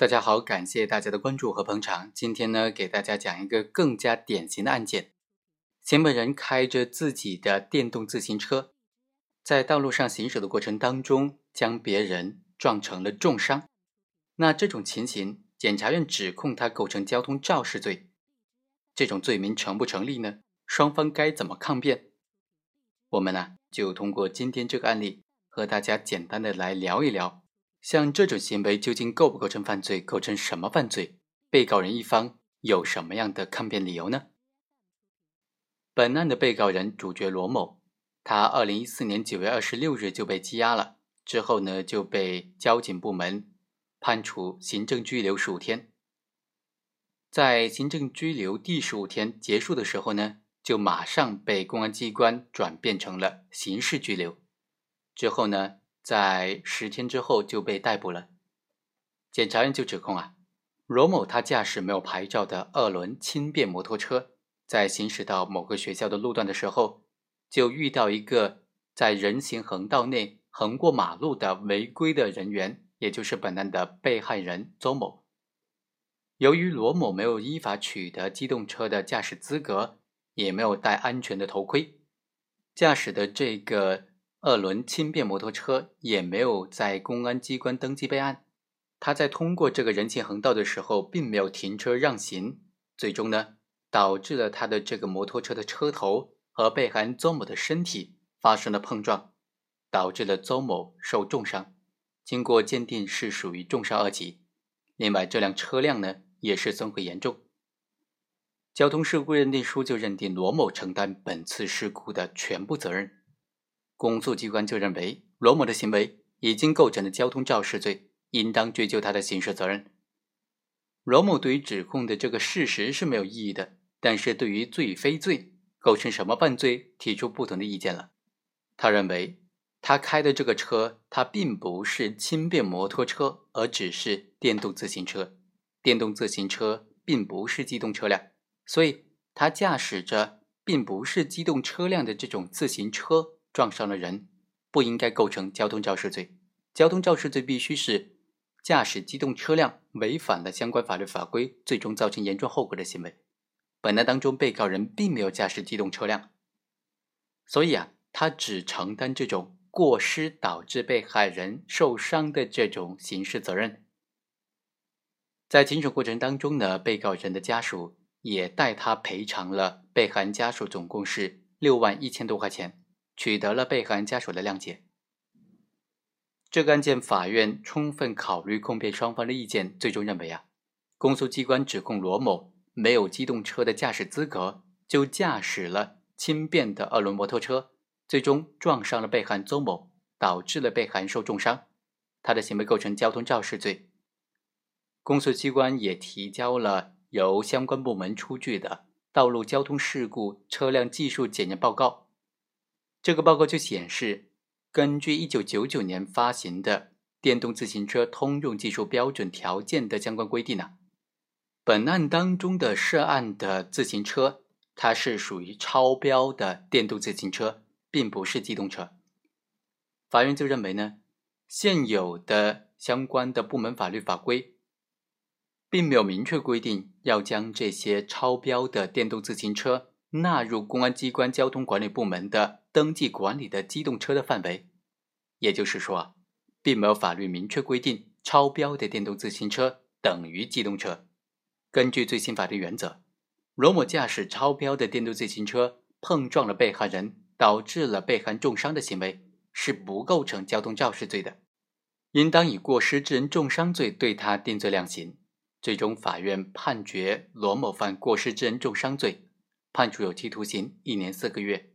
大家好，感谢大家的关注和捧场。今天呢，给大家讲一个更加典型的案件：行为人开着自己的电动自行车，在道路上行驶的过程当中，将别人撞成了重伤。那这种情形，检察院指控他构成交通肇事罪，这种罪名成不成立呢？双方该怎么抗辩？我们呢，就通过今天这个案例，和大家简单的来聊一聊。像这种行为究竟构不构成犯罪？构成什么犯罪？被告人一方有什么样的抗辩理由呢？本案的被告人主角罗某，他二零一四年九月二十六日就被羁押了，之后呢就被交警部门判处行政拘留十五天。在行政拘留第十五天结束的时候呢，就马上被公安机关转变成了刑事拘留。之后呢？在十天之后就被逮捕了。检察院就指控啊，罗某他驾驶没有牌照的二轮轻便摩托车，在行驶到某个学校的路段的时候，就遇到一个在人行横道内横过马路的违规的人员，也就是本案的被害人周某。由于罗某没有依法取得机动车的驾驶资格，也没有戴安全的头盔，驾驶的这个。二轮轻便摩托车也没有在公安机关登记备案，他在通过这个人行横道的时候，并没有停车让行，最终呢，导致了他的这个摩托车的车头和被害人邹某的身体发生了碰撞，导致了邹某受重伤，经过鉴定是属于重伤二级。另外，这辆车辆呢也是损毁严重，交通事故认定书就认定罗某承担本次事故的全部责任。公诉机关就认为罗某的行为已经构成了交通肇事罪，应当追究他的刑事责任。罗某对于指控的这个事实是没有异议的，但是对于罪与非罪、构成什么犯罪提出不同的意见了。他认为他开的这个车，它并不是轻便摩托车，而只是电动自行车。电动自行车并不是机动车辆，所以他驾驶着并不是机动车辆的这种自行车。撞伤了人，不应该构成交通肇事罪。交通肇事罪必须是驾驶机动车辆违反了相关法律法规，最终造成严重后果的行为。本案当中，被告人并没有驾驶机动车辆，所以啊，他只承担这种过失导致被害人受伤的这种刑事责任。在庭审过程当中呢，被告人的家属也代他赔偿了被害人家属总共是六万一千多块钱。取得了被害人家属的谅解。这个案件，法院充分考虑控辩双方的意见，最终认为啊，公诉机关指控罗某没有机动车的驾驶资格，就驾驶了轻便的二轮摩托车，最终撞伤了被害人邹某，导致了被害人受重伤，他的行为构成交通肇事罪。公诉机关也提交了由相关部门出具的道路交通事故车辆技术检验报告。这个报告就显示，根据一九九九年发行的《电动自行车通用技术标准条件》的相关规定呢，本案当中的涉案的自行车，它是属于超标的电动自行车，并不是机动车。法院就认为呢，现有的相关的部门法律法规，并没有明确规定要将这些超标的电动自行车。纳入公安机关交通管理部门的登记管理的机动车的范围，也就是说，并没有法律明确规定超标的电动自行车等于机动车。根据最新法律原则，罗某驾驶超标的电动自行车碰撞了被害人，导致了被害人重伤的行为，是不构成交通肇事罪的，应当以过失致人重伤罪对他定罪量刑。最终，法院判决罗某犯过失致人重伤罪。判处有期徒刑一年四个月。